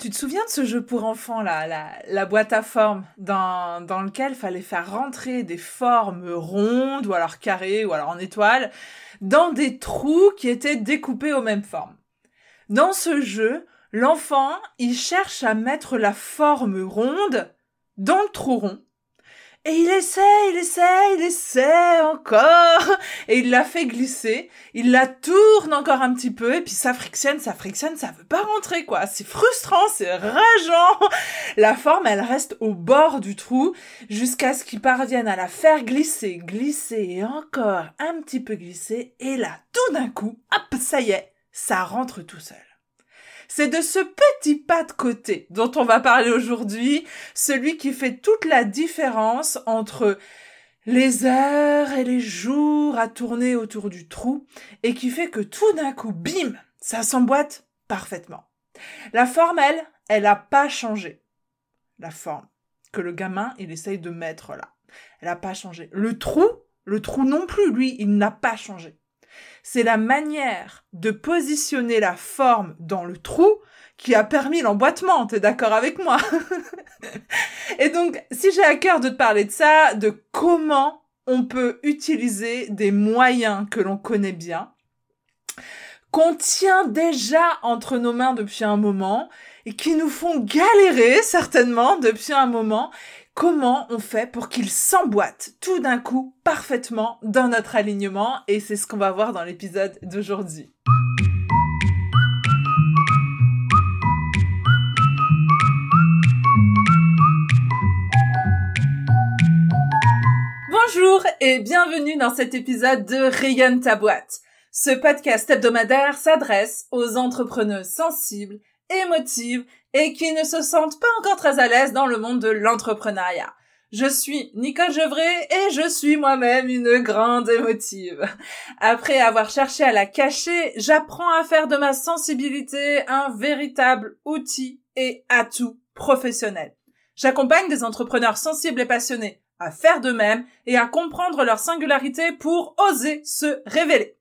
Tu te souviens de ce jeu pour enfants, là, la, boîte à formes, dans, dans lequel fallait faire rentrer des formes rondes, ou alors carrées, ou alors en étoiles, dans des trous qui étaient découpés aux mêmes formes. Dans ce jeu, l'enfant, il cherche à mettre la forme ronde dans le trou rond, et il essaie, il essaie, il essaie encore. Et il la fait glisser. Il la tourne encore un petit peu. Et puis ça frictionne, ça frictionne, ça veut pas rentrer, quoi. C'est frustrant, c'est rageant. La forme, elle reste au bord du trou jusqu'à ce qu'il parvienne à la faire glisser, glisser et encore un petit peu glisser. Et là, tout d'un coup, hop, ça y est, ça rentre tout seul. C'est de ce petit pas de côté dont on va parler aujourd'hui, celui qui fait toute la différence entre les heures et les jours à tourner autour du trou et qui fait que tout d'un coup, bim, ça s'emboîte parfaitement. La forme, elle, elle n'a pas changé. La forme que le gamin, il essaye de mettre là. Elle n'a pas changé. Le trou, le trou non plus, lui, il n'a pas changé c'est la manière de positionner la forme dans le trou qui a permis l'emboîtement, t'es d'accord avec moi? Et donc, si j'ai à cœur de te parler de ça, de comment on peut utiliser des moyens que l'on connaît bien, qu'on tient déjà entre nos mains depuis un moment, et qui nous font galérer certainement depuis un moment, comment on fait pour qu'il s'emboîte tout d'un coup parfaitement dans notre alignement? Et c'est ce qu'on va voir dans l'épisode d'aujourd'hui. Bonjour et bienvenue dans cet épisode de Rayonne ta boîte. Ce podcast hebdomadaire s'adresse aux entrepreneurs sensibles, émotives et qui ne se sentent pas encore très à l'aise dans le monde de l'entrepreneuriat. Je suis Nicole Gevray et je suis moi-même une grande émotive. Après avoir cherché à la cacher, j'apprends à faire de ma sensibilité un véritable outil et atout professionnel. J'accompagne des entrepreneurs sensibles et passionnés à faire de même et à comprendre leur singularité pour oser se révéler.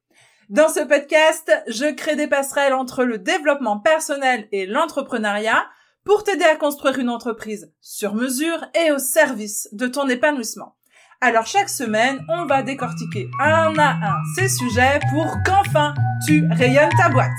Dans ce podcast, je crée des passerelles entre le développement personnel et l'entrepreneuriat pour t'aider à construire une entreprise sur mesure et au service de ton épanouissement. Alors chaque semaine, on va décortiquer un à un ces sujets pour qu'enfin tu rayonnes ta boîte.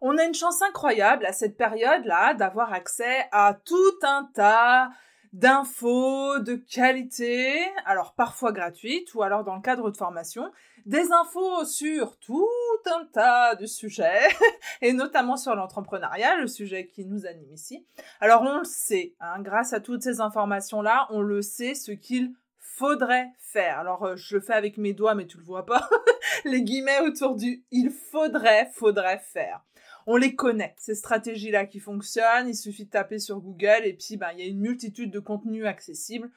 On a une chance incroyable à cette période-là d'avoir accès à tout un tas d'infos de qualité, alors parfois gratuites ou alors dans le cadre de formation, des infos sur tout un tas de sujets, et notamment sur l'entrepreneuriat, le sujet qui nous anime ici. Alors on le sait, hein, grâce à toutes ces informations-là, on le sait ce qu'il faudrait faire. Alors euh, je le fais avec mes doigts, mais tu le vois pas, les guillemets autour du il faudrait, faudrait faire on les connaît, ces stratégies-là qui fonctionnent, il suffit de taper sur Google et puis ben, il y a une multitude de contenus accessibles.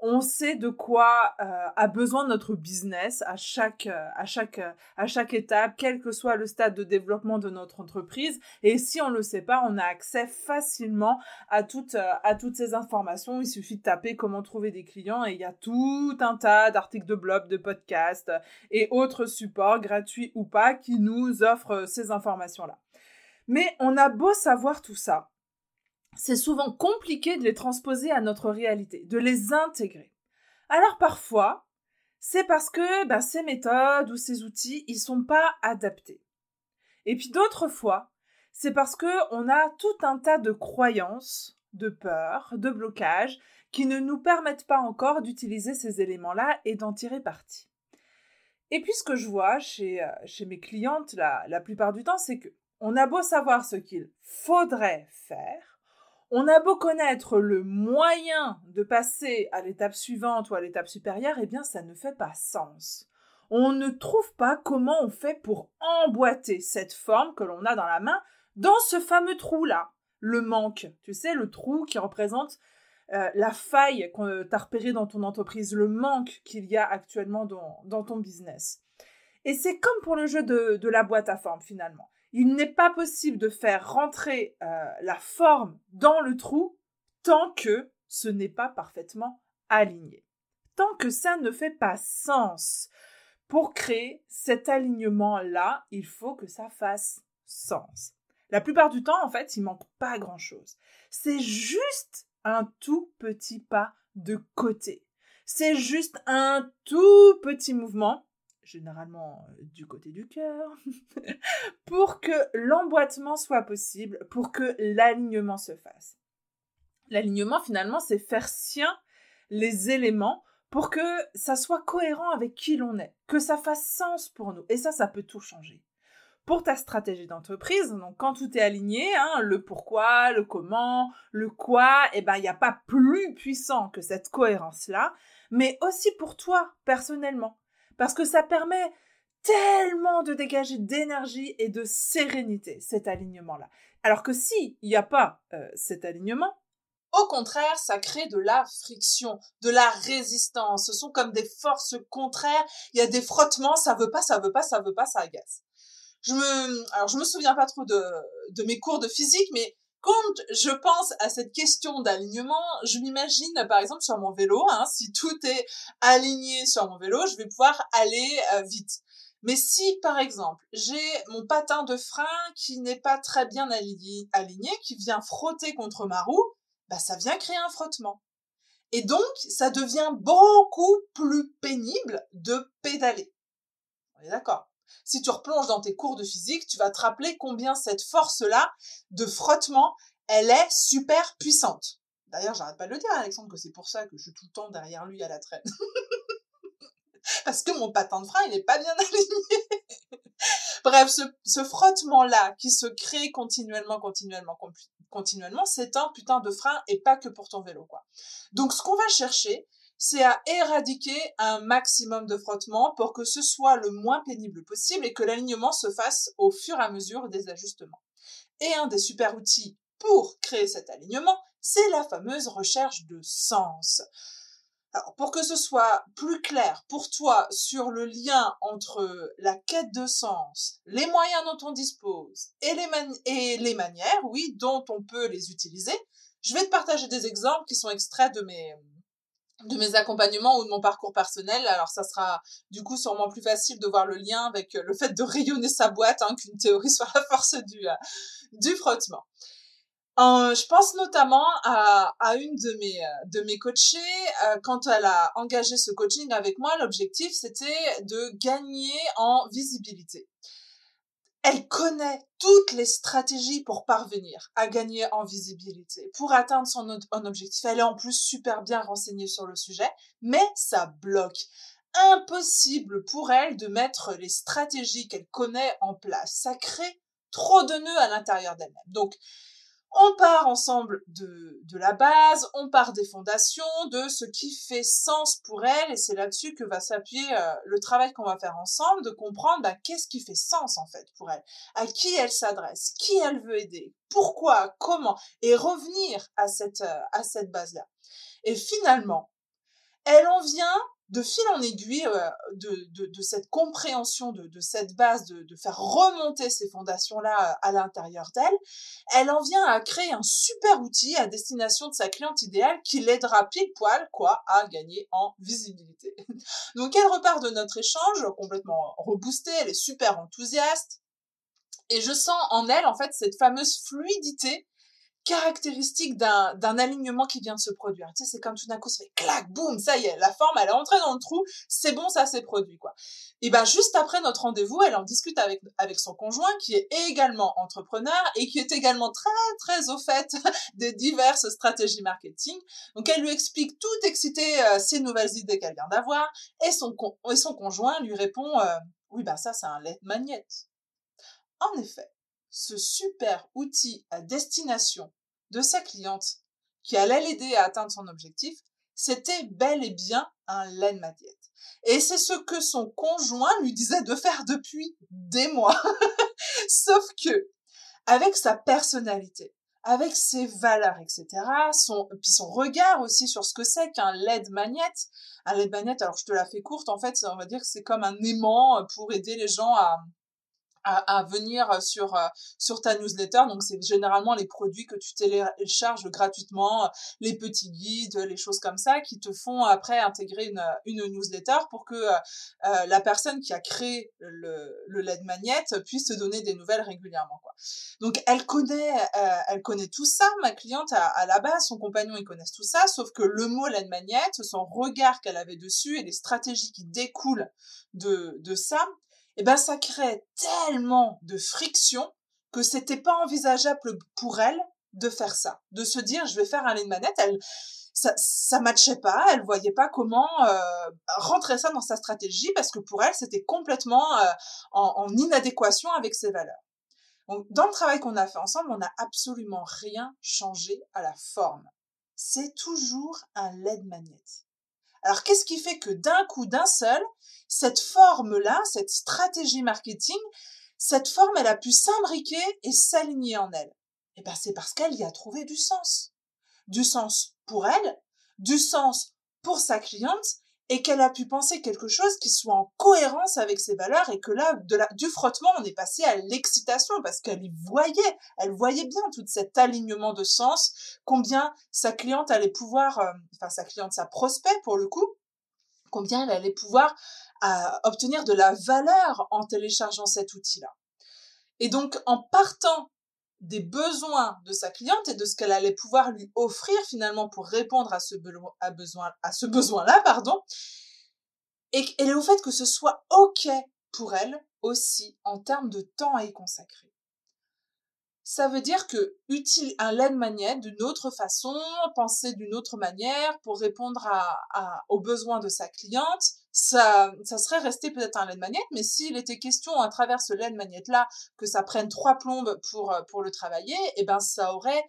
On sait de quoi euh, a besoin notre business à chaque, euh, à, chaque, euh, à chaque étape, quel que soit le stade de développement de notre entreprise. Et si on ne le sait pas, on a accès facilement à toutes, à toutes ces informations. Il suffit de taper comment trouver des clients et il y a tout un tas d'articles de blog, de podcasts et autres supports, gratuits ou pas, qui nous offrent ces informations-là. Mais on a beau savoir tout ça, c'est souvent compliqué de les transposer à notre réalité, de les intégrer. Alors parfois, c'est parce que ben, ces méthodes ou ces outils, ils sont pas adaptés. Et puis d'autres fois, c'est parce que on a tout un tas de croyances, de peurs, de blocages qui ne nous permettent pas encore d'utiliser ces éléments-là et d'en tirer parti. Et puis ce que je vois chez, euh, mes clientes la, la plupart du temps, c'est que on a beau savoir ce qu'il faudrait faire, on a beau connaître le moyen de passer à l'étape suivante ou à l'étape supérieure, eh bien ça ne fait pas sens. On ne trouve pas comment on fait pour emboîter cette forme que l'on a dans la main dans ce fameux trou-là. Le manque, tu sais, le trou qui représente euh, la faille que tu as repérée dans ton entreprise, le manque qu'il y a actuellement dans, ton business. Et c'est comme pour le jeu de la boîte à forme finalement. Il n'est pas possible de faire rentrer euh, la forme dans le trou tant que ce n'est pas parfaitement aligné. Tant que ça ne fait pas sens. Pour créer cet alignement-là, il faut que ça fasse sens. La plupart du temps, en fait, il manque pas grand-chose. C'est juste un tout petit pas de côté. C'est juste un tout petit mouvement, généralement euh, du côté du cœur, pour que l'emboîtement soit possible, pour que l'alignement se fasse. L'alignement, finalement, c'est faire sien les éléments pour que ça soit cohérent avec qui l'on est, que ça fasse sens pour nous. Et ça, ça peut tout changer. Pour ta stratégie d'entreprise, donc quand tout est aligné, hein, le pourquoi, le comment, le quoi, eh ben il n'y a pas plus puissant que cette cohérence-là, mais aussi pour toi personnellement, parce que ça permet tellement de dégager d'énergie et de sérénité cet alignement-là. Alors que si il n'y a pas euh, cet alignement, au contraire, ça crée de la friction, de la résistance. Ce sont comme des forces contraires. Il y a des frottements, ça veut pas, ça veut pas, ça veut pas, ça agace. Je me, alors je me souviens pas trop de, de mes cours de physique, mais quand je pense à cette question d'alignement, je m'imagine par exemple sur mon vélo, hein, si tout est aligné sur mon vélo, je vais pouvoir aller euh, vite. Mais si par exemple j'ai mon patin de frein qui n'est pas très bien aligné, qui vient frotter contre ma roue, bah, ça vient créer un frottement. Et donc, ça devient beaucoup plus pénible de pédaler. On est d'accord? Si tu replonges dans tes cours de physique, tu vas te rappeler combien cette force-là de frottement, elle est super puissante. D'ailleurs, j'arrête pas de le dire, Alexandre, que c'est pour ça que je suis tout le temps derrière lui à la traîne. Parce que mon patin de frein, il n'est pas bien aligné. Bref, ce, ce frottement-là qui se crée continuellement, continuellement, continuellement, c'est un putain de frein et pas que pour ton vélo, quoi. Donc, ce qu'on va chercher, c'est à éradiquer un maximum de frottement pour que ce soit le moins pénible possible et que l'alignement se fasse au fur et à mesure des ajustements. Et un des super outils pour créer cet alignement, c'est la fameuse recherche de sens. Alors, pour que ce soit plus clair pour toi sur le lien entre la quête de sens, les moyens dont on dispose et les manières, oui, dont on peut les utiliser, je vais te partager des exemples qui sont extraits de mes, de mes accompagnements ou de mon parcours personnel. Alors ça sera du coup sûrement plus facile de voir le lien avec le fait de rayonner sa boîte hein, qu'une théorie sur la force du, euh, du frottement. Euh, je pense notamment à, à, une de mes, euh, de mes coachées. Euh, quand elle a engagé ce coaching avec moi, l'objectif, c'était de gagner en visibilité. Elle connaît toutes les stratégies pour parvenir à gagner en visibilité, pour atteindre son objectif. Elle est en plus super bien renseignée sur le sujet, mais ça bloque. Impossible pour elle de mettre les stratégies qu'elle connaît en place. Ça crée trop de nœuds à l'intérieur d'elle-même. Donc, on part ensemble de, de la base, on part des fondations, de ce qui fait sens pour elle, et c'est là-dessus que va s'appuyer euh, le travail qu'on va faire ensemble, de comprendre bah, qu'est-ce qui fait sens en fait pour elle, à qui elle s'adresse, qui elle veut aider, pourquoi, comment, et revenir à cette, euh, à cette base-là. Et finalement, elle en vient de fil en aiguille euh, de, cette compréhension de, de cette base, de, de, faire remonter ces fondations-là euh, à l'intérieur d'elle, elle en vient à créer un super outil à destination de sa cliente idéale qui l'aidera pile poil quoi à gagner en visibilité. Donc elle repart de notre échange complètement reboostée, elle est super enthousiaste et je sens en elle en fait cette fameuse fluidité caractéristique d'un, alignement qui vient de se produire. Tu sais, c'est comme tout d'un coup, ça fait clac, boum, ça y est, la forme, elle est entrée dans le trou, c'est bon, ça s'est produit, quoi. Et ben, juste après notre rendez-vous, elle en discute avec, avec son conjoint, qui est également entrepreneur et qui est également très, très au fait des diverses stratégies marketing. Donc, elle lui explique tout excité euh, ces nouvelles idées qu'elle vient d'avoir et son, et son conjoint lui répond, euh, oui, ben, ça, c'est un LED magnet. En effet, ce super outil à destination de sa cliente qui allait l'aider à atteindre son objectif, c'était bel et bien un laine magnet. Et c'est ce que son conjoint lui disait de faire depuis des mois. Sauf que, avec sa personnalité, avec ses valeurs, etc., son, puis son regard aussi sur ce que c'est qu'un LED magnet. Un LED magnet, alors je te la fais courte, en fait, on va dire que c'est comme un aimant pour aider les gens à, à, venir sur sur ta newsletter. Donc c'est généralement les produits que tu télécharges gratuitement, les petits guides, les choses comme ça, qui te font après intégrer une, une newsletter pour que euh, la personne qui a créé le, le LED magnet puisse te donner des nouvelles régulièrement. Quoi. Donc elle connaît, euh, elle connaît tout ça. Ma cliente à, à, la base, son compagnon, ils connaissent tout ça, sauf que le mot LED magnet, son regard qu'elle avait dessus et les stratégies qui découlent de, de ça, eh ben ça crée tellement de friction que c'était pas envisageable pour elle de faire ça, de se dire je vais faire un de manette. Elle, ça, ça matchait pas, elle voyait pas comment euh, rentrer ça dans sa stratégie parce que pour elle c'était complètement euh, en, inadéquation avec ses valeurs. Donc, dans le travail qu'on a fait ensemble, on n'a absolument rien changé à la forme. C'est toujours un LED magnet. Alors qu'est-ce qui fait que d'un coup, d'un seul, cette forme-là, cette stratégie marketing, cette forme, elle a pu s'imbriquer et s'aligner en elle? Eh ben, c'est parce qu'elle y a trouvé du sens. Du sens pour elle, du sens pour sa cliente et qu'elle a pu penser quelque chose qui soit en cohérence avec ses valeurs et que là, du frottement, on est passé à l'excitation parce qu'elle y voyait, elle voyait bien tout cet alignement de sens, combien sa cliente allait pouvoir, euh, enfin sa cliente, sa prospect pour le coup, combien elle allait pouvoir euh, obtenir de la valeur en téléchargeant cet outil-là. Et donc, en partant des besoins de sa cliente et de ce qu'elle allait pouvoir lui offrir finalement pour répondre à ce, besoin-là, pardon. Et, et au fait que ce soit OK pour elle aussi en termes de temps à y consacrer. Ça veut dire que utile un LED magnet d'une autre façon, penser d'une autre manière pour répondre à, aux besoins de sa cliente, ça, ça serait resté peut-être un LED magnet, mais s'il était question à travers ce LED magnet là que ça prenne trois plombes pour pour le travailler, eh ben ça aurait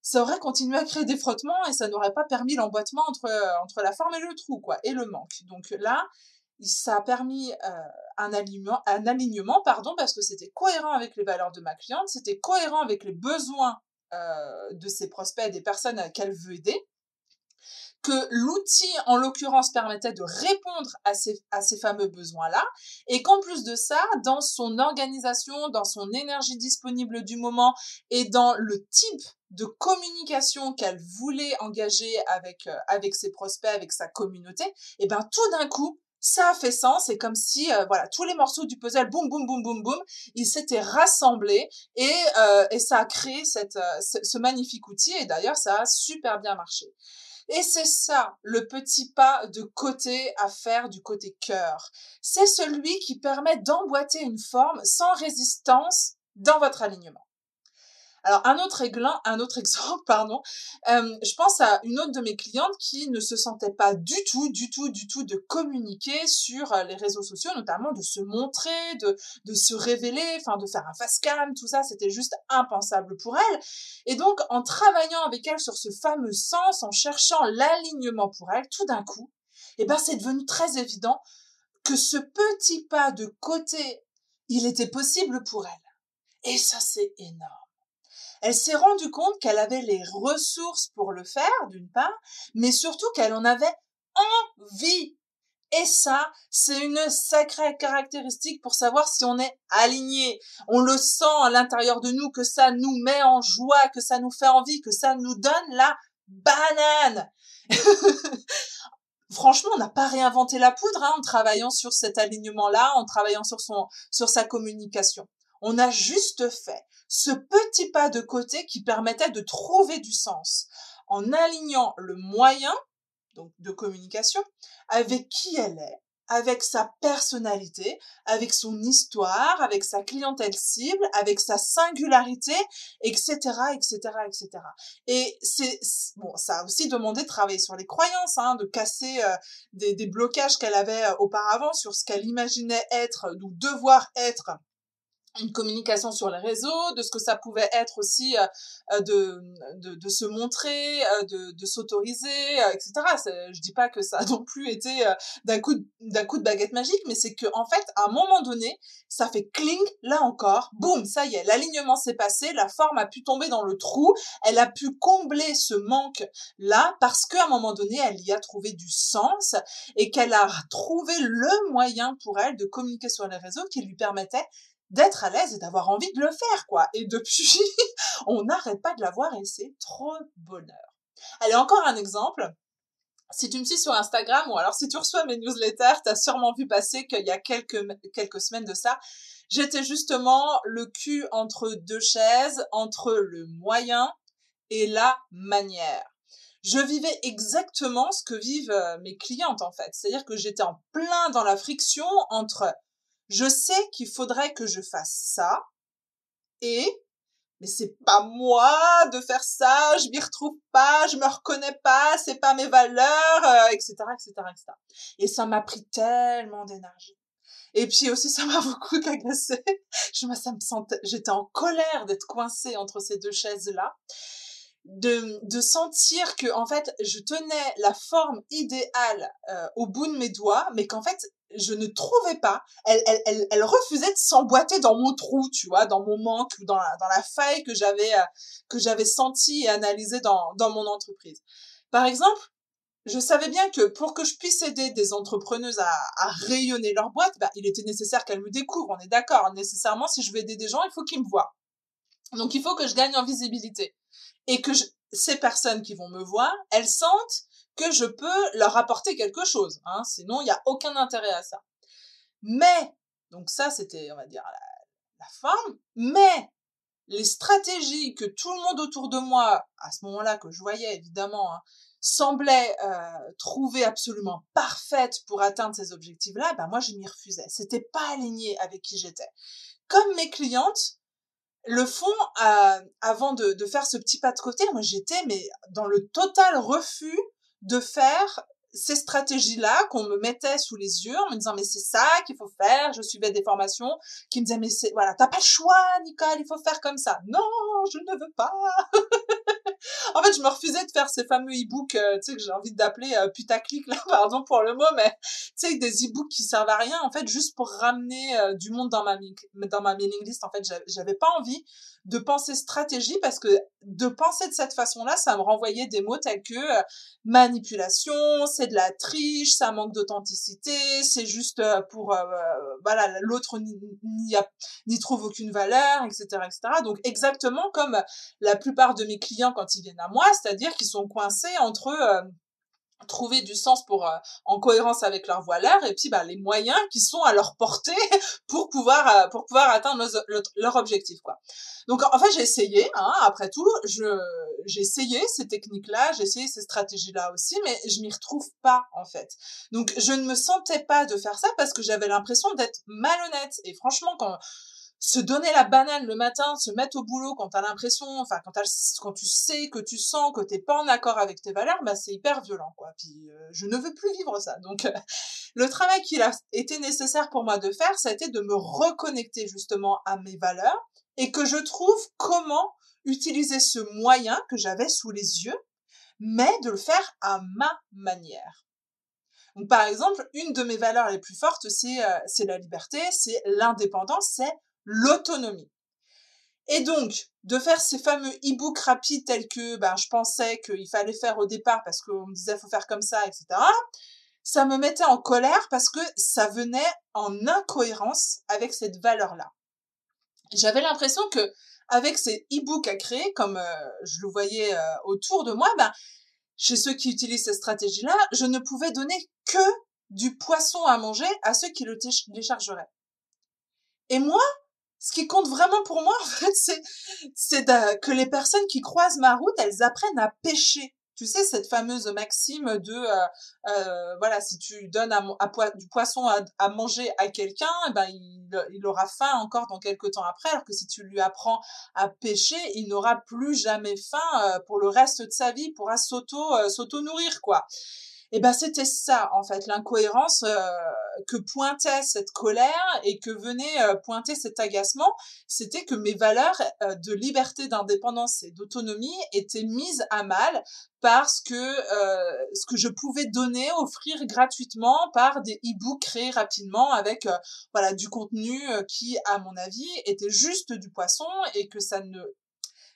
ça aurait continué à créer des frottements et ça n'aurait pas permis l'emboîtement entre entre la forme et le trou quoi et le manque. Donc là, ça a permis euh, un alignement, un alignement pardon, parce que c'était cohérent avec les valeurs de ma cliente, c'était cohérent avec les besoins euh, de ses prospects, des personnes qu'elle veut aider, que l'outil en l'occurrence permettait de répondre à ces, à ces fameux besoins-là, et qu'en plus de ça, dans son organisation, dans son énergie disponible du moment et dans le type de communication qu'elle voulait engager avec, euh, avec ses prospects, avec sa communauté, et ben tout d'un coup, ça a fait sens. C'est comme si, euh, voilà, tous les morceaux du puzzle, boum, boum, boum, boum, boum, ils s'étaient rassemblés et, euh, et ça a créé cette, euh, ce, magnifique outil. Et d'ailleurs, ça a super bien marché. Et c'est ça, le petit pas de côté à faire du côté cœur. C'est celui qui permet d'emboîter une forme sans résistance dans votre alignement. Alors un autre, exemple, pardon, je pense à une autre de mes clientes qui ne se sentait pas du tout, du tout, du tout de communiquer sur les réseaux sociaux, notamment de se montrer, de, de se révéler, enfin de faire un face cam, tout ça, c'était juste impensable pour elle. Et donc en travaillant avec elle sur ce fameux sens, en cherchant l'alignement pour elle, tout d'un coup, eh ben c'est devenu très évident que ce petit pas de côté, il était possible pour elle. Et ça, c'est énorme. Elle s'est rendue compte qu'elle avait les ressources pour le faire, d'une part, mais surtout qu'elle en avait envie. Et ça, c'est une sacrée caractéristique pour savoir si on est aligné. On le sent à l'intérieur de nous, que ça nous met en joie, que ça nous fait envie, que ça nous donne la banane. Franchement, on n'a pas réinventé la poudre hein, en travaillant sur cet alignement-là, en travaillant sur son, sur sa communication. On a juste fait ce petit pas de côté qui permettait de trouver du sens en alignant le moyen donc de communication avec qui elle est, avec sa personnalité, avec son histoire, avec sa clientèle cible, avec sa singularité, etc., etc., etc. Et c'est bon, ça a aussi demandé de travailler sur les croyances, hein, de casser euh, des, blocages qu'elle avait euh, auparavant sur ce qu'elle imaginait être ou devoir être une communication sur les réseaux, de ce que ça pouvait être aussi euh, euh, de, de, de, se montrer, euh, de, de s'autoriser, etc. Je dis pas que ça a non plus été d'un coup d'un coup de baguette magique, mais c'est que en fait, à un moment donné, ça fait cling, là encore, boum, ça y est, l'alignement s'est passé, la forme a pu tomber dans le trou, elle a pu combler ce manque là parce qu'à un moment donné, elle y a trouvé du sens et qu'elle a trouvé le moyen pour elle de communiquer sur les réseaux qui lui permettait d'être à l'aise et d'avoir envie de le faire, quoi. Et depuis, on n'arrête pas de la voir et c'est trop bonheur. Allez, encore un exemple. Si tu me suis sur Instagram ou alors si tu reçois mes newsletters, tu as sûrement vu passer qu'il y a quelques, quelques semaines de ça, j'étais justement le cul entre deux chaises, entre le moyen et la manière. Je vivais exactement ce que vivent euh, mes clientes en fait. C'est-à-dire que j'étais en plein dans la friction entre je sais qu'il faudrait que je fasse ça et mais c'est pas moi de faire ça, je m'y retrouve pas, je me reconnais pas, c'est pas mes valeurs, etc., etc., etc. Et ça m'a pris tellement d'énergie. Et puis aussi, ça m'a beaucoup agacé. Je ça me sentais, j'étais en colère d'être coincée entre ces deux chaises-là. De, de sentir que, en fait, je tenais la forme idéale euh, au bout de mes doigts, mais qu'en fait, je ne trouvais pas. Elle, elle, elle, elle refusait de s'emboîter dans mon trou, tu vois, dans mon manque ou dans la, dans la faille que j'avais, euh, que j'avais senti et analysée dans, dans mon entreprise. Par exemple, je savais bien que pour que je puisse aider des entrepreneuses à, à rayonner leur boîte, bah, il était nécessaire qu'elles me découvrent. On est d'accord. Nécessairement, si je veux aider des gens, il faut qu'ils me voient. Donc, il faut que je gagne en visibilité. Et que je, ces personnes qui vont me voir, elles sentent que je peux leur apporter quelque chose. Hein, sinon, il n'y a aucun intérêt à ça. Mais, donc ça, c'était, on va dire, la, la forme. Mais les stratégies que tout le monde autour de moi, à ce moment-là, que je voyais évidemment, hein, semblait euh, trouver absolument parfaite pour atteindre ces objectifs-là, ben moi je m'y refusais. C'était pas aligné avec qui j'étais. Comme mes clientes le font euh, avant de, de, faire ce petit pas de côté, moi j'étais mais dans le total refus de faire ces stratégies-là qu'on me mettait sous les yeux en me disant mais c'est ça qu'il faut faire. Je suivais des formations qui me disaient mais voilà t'as pas le choix Nicole il faut faire comme ça. Non je ne veux pas. en fait, je me refusais de faire ces fameux e-books, euh, tu sais, que j'ai envie d'appeler euh, putaclic, là, pardon pour le mot, mais tu sais, des e-books qui servent à rien, en fait, juste pour ramener euh, du monde dans ma, dans ma mailing list. En fait, j'avais pas envie de penser stratégie parce que de penser de cette façon-là, ça me renvoyait des mots tels que euh, manipulation, c'est de la triche, ça manque d'authenticité, c'est juste pour, voilà, l'autre n'y trouve aucune valeur, etc., etc. Donc, exactement comme la plupart de mes clients quand ils viennent à moi, c'est-à-dire qu'ils sont coincés entre euh, trouver du sens pour euh, en cohérence avec leurs valeurs et puis bah, les moyens qui sont à leur portée pour pouvoir euh, pour pouvoir atteindre leur objectif quoi. Donc en fait j'ai essayé hein, après tout je j'ai essayé ces techniques là j'ai essayé ces stratégies là aussi mais je m'y retrouve pas en fait. Donc je ne me sentais pas de faire ça parce que j'avais l'impression d'être malhonnête. Et franchement quand se donner la banane le matin, se mettre au boulot quand t'as l'impression, enfin quand, quand tu sais que tu sens que t'es pas en accord avec tes valeurs, bah c'est hyper violent quoi. Puis euh, je ne veux plus vivre ça. Donc euh, le travail qu'il a été nécessaire pour moi de faire, ça a été de me reconnecter justement à mes valeurs et que je trouve comment utiliser ce moyen que j'avais sous les yeux, mais de le faire à ma manière. Donc, par exemple, une de mes valeurs les plus fortes, c'est euh, la liberté, c'est l'indépendance, c'est l'autonomie. Et donc, de faire ces fameux e-books rapides tels que ben, je pensais qu'il fallait faire au départ parce qu'on me disait faut faire comme ça, etc., ça me mettait en colère parce que ça venait en incohérence avec cette valeur-là. J'avais l'impression que avec ces e-books à créer, comme euh, je le voyais euh, autour de moi, ben, chez ceux qui utilisent cette stratégie-là, je ne pouvais donner que du poisson à manger à ceux qui le téléchargeraient. Et moi, ce qui compte vraiment pour moi, en fait, c'est, c'est que les personnes qui croisent ma route, elles apprennent à pêcher. Tu sais, cette fameuse maxime de, euh, euh, voilà, si tu donnes du poisson à, manger à quelqu'un, eh ben, il, aura faim encore dans quelques temps après, alors que si tu lui apprends à pêcher, il n'aura plus jamais faim euh, pour le reste de sa vie, pourra s'auto, euh, s'auto-nourrir, quoi. Et ben c'était ça en fait l'incohérence que pointait cette colère et que venait euh, pointer cet agacement, c'était que mes valeurs euh, de liberté, d'indépendance et d'autonomie étaient mises à mal parce que ce que je pouvais donner, offrir gratuitement par des e-books créés rapidement avec voilà du contenu qui à mon avis était juste du poisson et que ça ne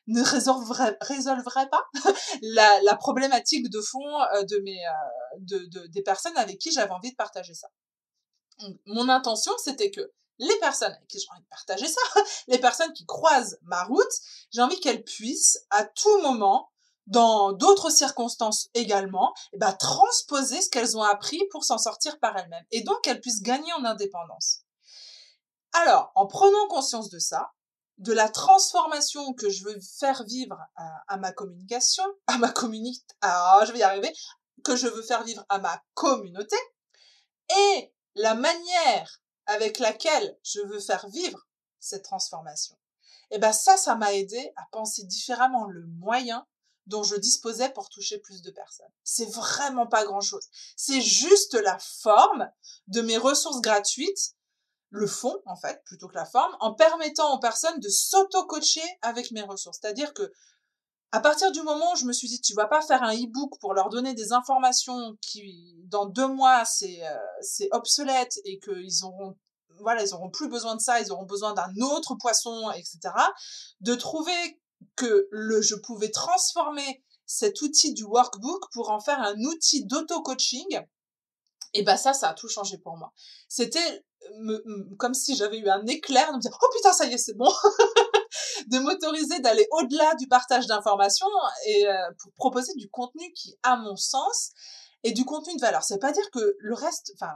ne résolverait, pas la, problématique de fond euh, de mes, euh, de, des personnes avec qui j'avais envie de partager ça. Mon intention, c'était que les personnes avec qui j'ai envie de partager ça, les personnes qui croisent ma route, j'ai envie qu'elles puissent à tout moment dans d'autres circonstances également, eh ben, transposer ce qu'elles ont appris pour s'en sortir par elles-mêmes. Et donc qu'elles puissent gagner en indépendance. Alors, en prenant conscience de ça, de la transformation que je veux faire vivre à, ma communication, à ma communauté, ah, je vais y arriver, que je veux faire vivre à ma communauté, et la manière avec laquelle je veux faire vivre cette transformation. Et eh ben ça, ça m'a aidé à penser différemment le moyen dont je disposais pour toucher plus de personnes. C'est vraiment pas grand chose. C'est juste la forme de mes ressources gratuites, le fond, en fait, plutôt que la forme, en permettant aux personnes de s'auto-coacher avec mes ressources. C'est-à-dire que, à partir du moment où je me suis dit, tu vas pas faire un e-book pour leur donner des informations qui, dans deux mois, c'est, euh, c'est obsolète et qu'ils auront voilà, ils auront plus besoin de ça, ils auront besoin d'un autre poisson, etc. De trouver que le, je pouvais transformer cet outil du workbook pour en faire un outil d'auto-coaching, et ben ça, ça a tout changé pour moi. C'était comme si j'avais eu un éclair de me dire, oh putain, ça y est, c'est bon. De m'autoriser d'aller au-delà du partage d'informations et euh, pour proposer du contenu qui, à mon sens, est du contenu de valeur. Ça veut pas dire que le reste, enfin,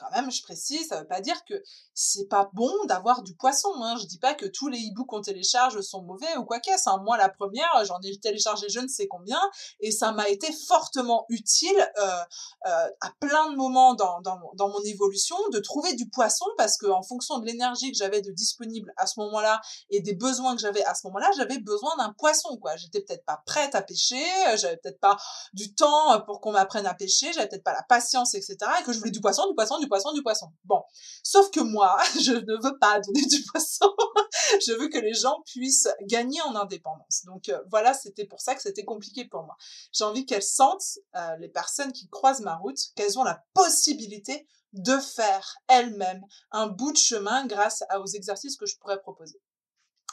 quand même, je précise, ça veut pas dire que c'est pas bon d'avoir du poisson. Hein. Je dis pas que tous les e-books qu'on télécharge sont mauvais ou quoi qu'est-ce. Hein. Moi, la première, j'en ai téléchargé je ne sais combien et ça m'a été fortement utile euh, euh, à plein de moments dans, dans, dans, mon évolution de trouver du poisson parce que en fonction de l'énergie que j'avais de disponible à ce moment-là et des besoins que j'avais à ce moment-là, j'avais besoin d'un poisson. quoi. J'étais peut-être pas prête à pêcher, j'avais peut-être pas du temps pour qu'on m'apprenne à pêcher, j'avais peut-être pas la patience, etc. Et que je voulais du poisson, du poisson, du poisson, du poisson. Bon. Sauf que moi, je ne veux pas donner du poisson. je veux que les gens puissent gagner en indépendance. Donc euh, voilà, c'était pour ça que c'était compliqué pour moi. J'ai envie qu'elles sentent, euh, les personnes qui croisent ma route, qu'elles ont la possibilité de faire elles-mêmes un bout de chemin grâce aux exercices que je pourrais proposer.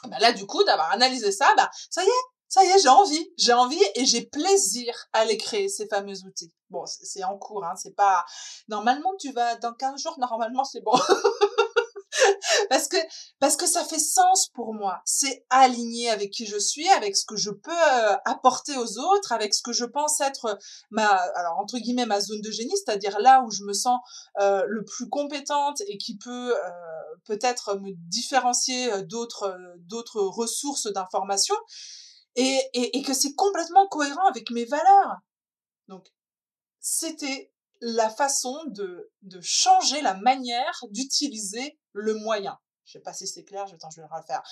Ben là, du coup, d'avoir analysé ça, bah, ça y est, ça y est, j'ai envie, j'ai envie et j'ai plaisir à les créer, ces fameux outils. Bon, c'est en cours, hein, c'est pas... Normalement, tu vas... Dans 15 jours, normalement, c'est bon. parce que parce que ça fait sens pour moi. C'est aligné avec qui je suis, avec ce que je peux euh, apporter aux autres, avec ce que je pense être ma alors entre guillemets ma zone de génie, c'est-à-dire là où je me sens euh, le plus compétente et qui peut euh, peut-être me différencier d'autres d'autres ressources d'information et, que c'est complètement cohérent avec mes valeurs. Donc c'était la façon de, changer la manière d'utiliser le moyen. Je sais pas si c'est clair, attends, je vais le refaire.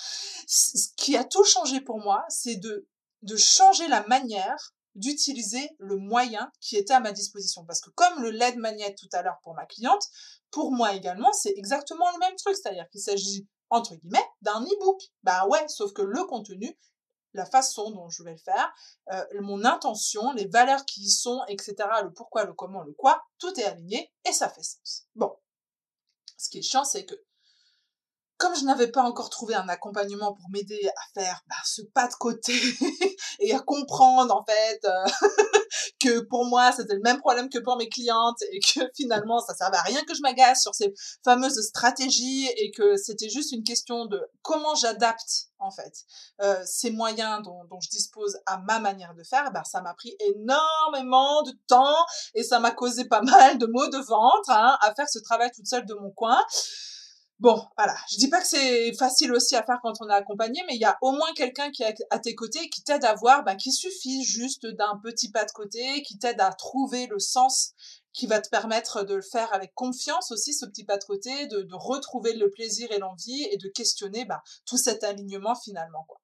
Ce qui a tout changé pour moi, c'est de, de changer la manière d'utiliser le moyen qui était à ma disposition. Parce que comme le LED magnet tout à l'heure pour ma cliente, pour moi également, c'est exactement le même truc. C'est-à-dire qu'il s'agit, entre guillemets, d'un e-book. Bah ouais, sauf que le contenu la façon dont je vais le faire, euh, mon intention, les valeurs qui y sont, etc., le pourquoi, le comment, le quoi, tout est aligné et ça fait sens. Bon. Ce qui est chiant, c'est que comme je n'avais pas encore trouvé un accompagnement pour m'aider à faire bah, ce pas de côté et à comprendre en fait euh, que pour moi c'était le même problème que pour mes clientes et que finalement ça servait à rien que je m'agace sur ces fameuses stratégies et que c'était juste une question de comment j'adapte en fait euh, ces moyens dont, dont, je dispose à ma manière de faire bah, ça m'a pris énormément de temps et ça m'a causé pas mal de maux de ventre hein, à faire ce travail toute seule de mon coin Bon, voilà. Je dis pas que c'est facile aussi à faire quand on est accompagné, mais il y a au moins quelqu'un qui est à tes côtés qui t'aide à voir, bah, qu'il suffit juste d'un petit pas de côté, qui t'aide à trouver le sens qui va te permettre de le faire avec confiance aussi, ce petit pas de côté, de, de retrouver le plaisir et l'envie et de questionner bah, tout cet alignement finalement. Quoi.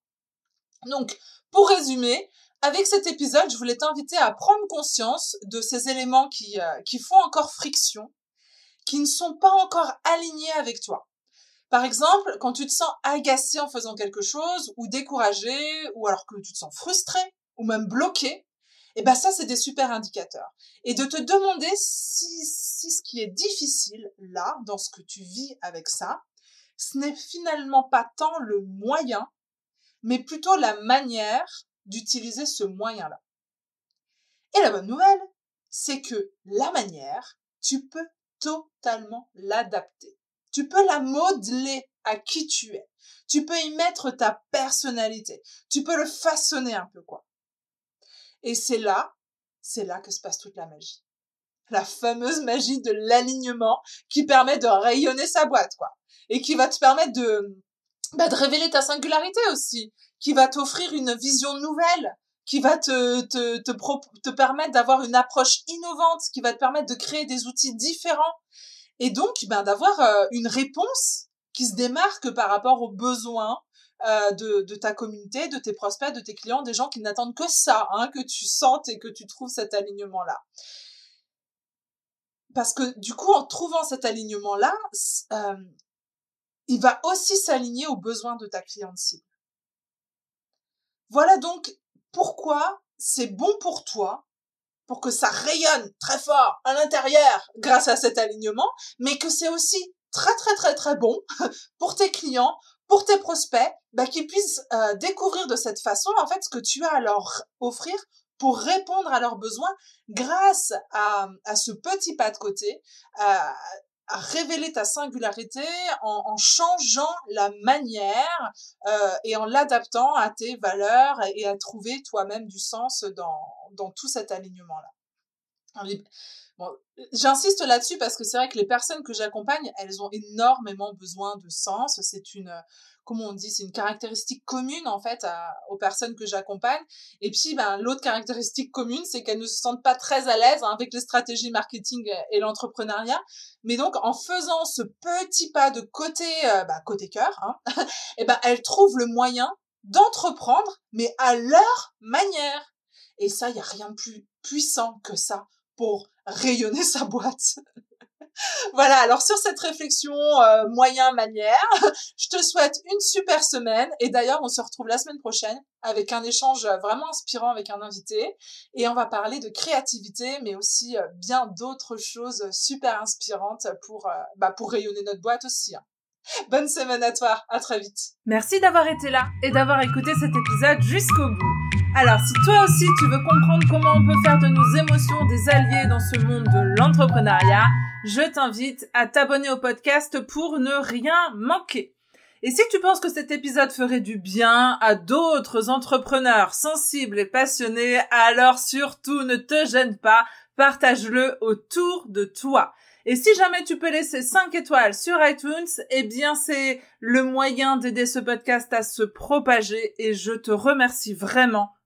Donc, pour résumer, avec cet épisode, je voulais t'inviter à prendre conscience de ces éléments qui, euh, qui font encore friction qui ne sont pas encore alignés avec toi. Par exemple, quand tu te sens agacé en faisant quelque chose, ou découragé, ou alors que tu te sens frustré, ou même bloqué, eh ben ça, c'est des super indicateurs. Et de te demander si, si ce qui est difficile là, dans ce que tu vis avec ça, ce n'est finalement pas tant le moyen, mais plutôt la manière d'utiliser ce moyen-là. Et la bonne nouvelle, c'est que la manière, tu peux totalement l'adapter. Tu peux la modeler à qui tu es. Tu peux y mettre ta personnalité. Tu peux le façonner un peu, quoi. Et c'est là, c'est là que se passe toute la magie. La fameuse magie de l'alignement qui permet de rayonner sa boîte, quoi. Et qui va te permettre de, bah, de révéler ta singularité aussi. Qui va t'offrir une vision nouvelle. Qui va te, te, te, te permettre d'avoir une approche innovante. Qui va te permettre de créer des outils différents. Et donc, ben, d'avoir euh, une réponse qui se démarque par rapport aux besoins euh, de, de, ta communauté, de tes prospects, de tes clients, des gens qui n'attendent que ça, hein, que tu sentes et que tu trouves cet alignement-là. Parce que du coup, en trouvant cet alignement-là, euh, il va aussi s'aligner aux besoins de ta cliente cible. Voilà donc pourquoi c'est bon pour toi, pour que ça rayonne très fort à l'intérieur grâce à cet alignement, mais que c'est aussi très très très très bon pour tes clients, pour tes prospects, bah, qu'ils puissent euh, découvrir de cette façon en fait ce que tu as à leur offrir pour répondre à leurs besoins grâce à, ce petit pas de côté, à, à révéler ta singularité en, en changeant la manière euh, et en l'adaptant à tes valeurs et à trouver toi-même du sens dans, dans tout cet alignement-là. Bon, j'insiste là-dessus parce que c'est vrai que les personnes que j'accompagne, elles ont énormément besoin de sens. C'est une, comment on dit, c'est une caractéristique commune en fait aux personnes que j'accompagne. Et puis, ben, l'autre caractéristique commune, c'est qu'elles ne se sentent pas très à l'aise hein, avec les stratégies marketing et l'entrepreneuriat. Mais donc, en faisant ce petit pas de côté, bah, côté cœur, hein, et ben, elles trouvent le moyen d'entreprendre, mais à leur manière. Et ça, il y a rien de plus puissant que ça pour rayonner sa boîte. voilà, alors sur cette réflexion euh, moyen-manière, je te souhaite une super semaine et d'ailleurs on se retrouve la semaine prochaine avec un échange vraiment inspirant avec un invité et on va parler de créativité mais aussi euh, bien d'autres choses super inspirantes pour, euh, bah, pour rayonner notre boîte aussi. Hein. Bonne semaine à toi, à très vite. Merci d'avoir été là et d'avoir écouté cet épisode jusqu'au bout. Alors, si toi aussi tu veux comprendre comment on peut faire de nos émotions des alliés dans ce monde de l'entrepreneuriat, je t'invite à t'abonner au podcast pour ne rien manquer. Et si tu penses que cet épisode ferait du bien à d'autres entrepreneurs sensibles et passionnés, alors surtout ne te gêne pas, partage-le autour de toi. Et si jamais tu peux laisser 5 étoiles sur iTunes, eh bien c'est le moyen d'aider ce podcast à se propager et je te remercie vraiment,